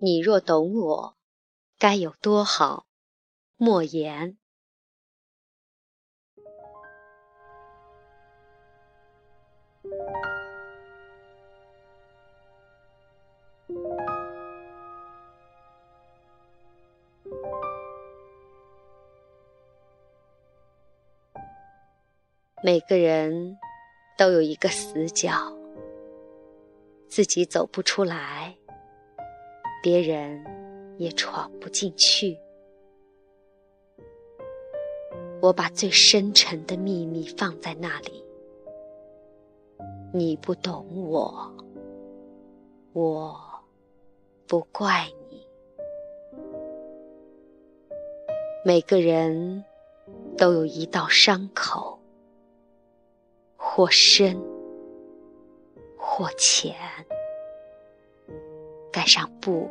你若懂我，该有多好，莫言。每个人都有一个死角，自己走不出来，别人也闯不进去。我把最深沉的秘密放在那里，你不懂我，我不怪你。每个人都有一道伤口。或深，或浅，盖上布，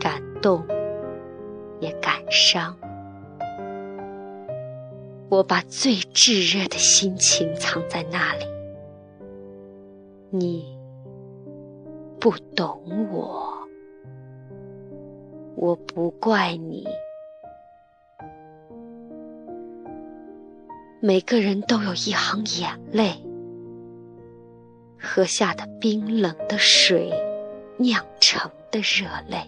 感动也感伤。我把最炙热的心情藏在那里，你不懂我，我不怪你。每个人都有一行眼泪，喝下的冰冷的水酿成的热泪。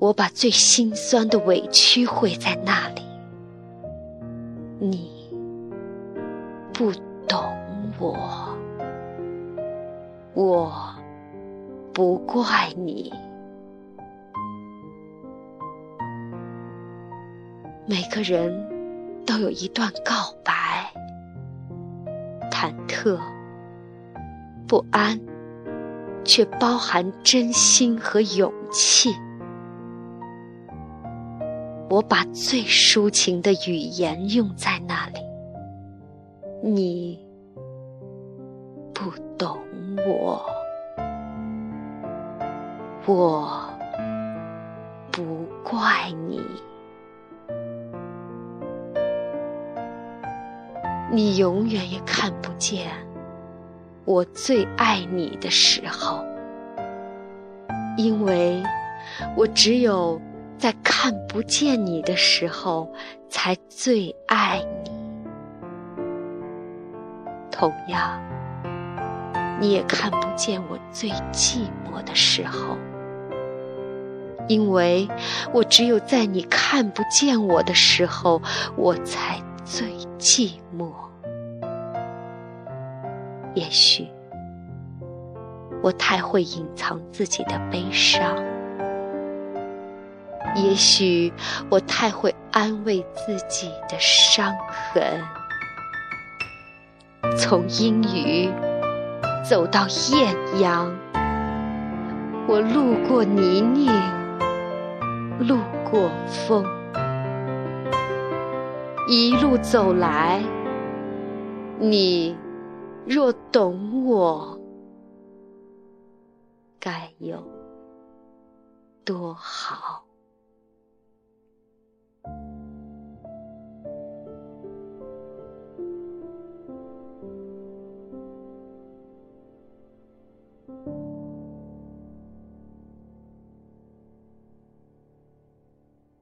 我把最心酸的委屈汇在那里，你不懂我，我不怪你。每个人都有一段告白，忐忑、不安，却包含真心和勇气。我把最抒情的语言用在那里，你不懂我，我不怪你。你永远也看不见我最爱你的时候，因为我只有在看不见你的时候才最爱你。同样，你也看不见我最寂寞的时候，因为我只有在你看不见我的时候，我才最寂寞。也许我太会隐藏自己的悲伤，也许我太会安慰自己的伤痕。从阴雨走到艳阳，我路过泥泞，路过风，一路走来，你。若懂我，该有多好。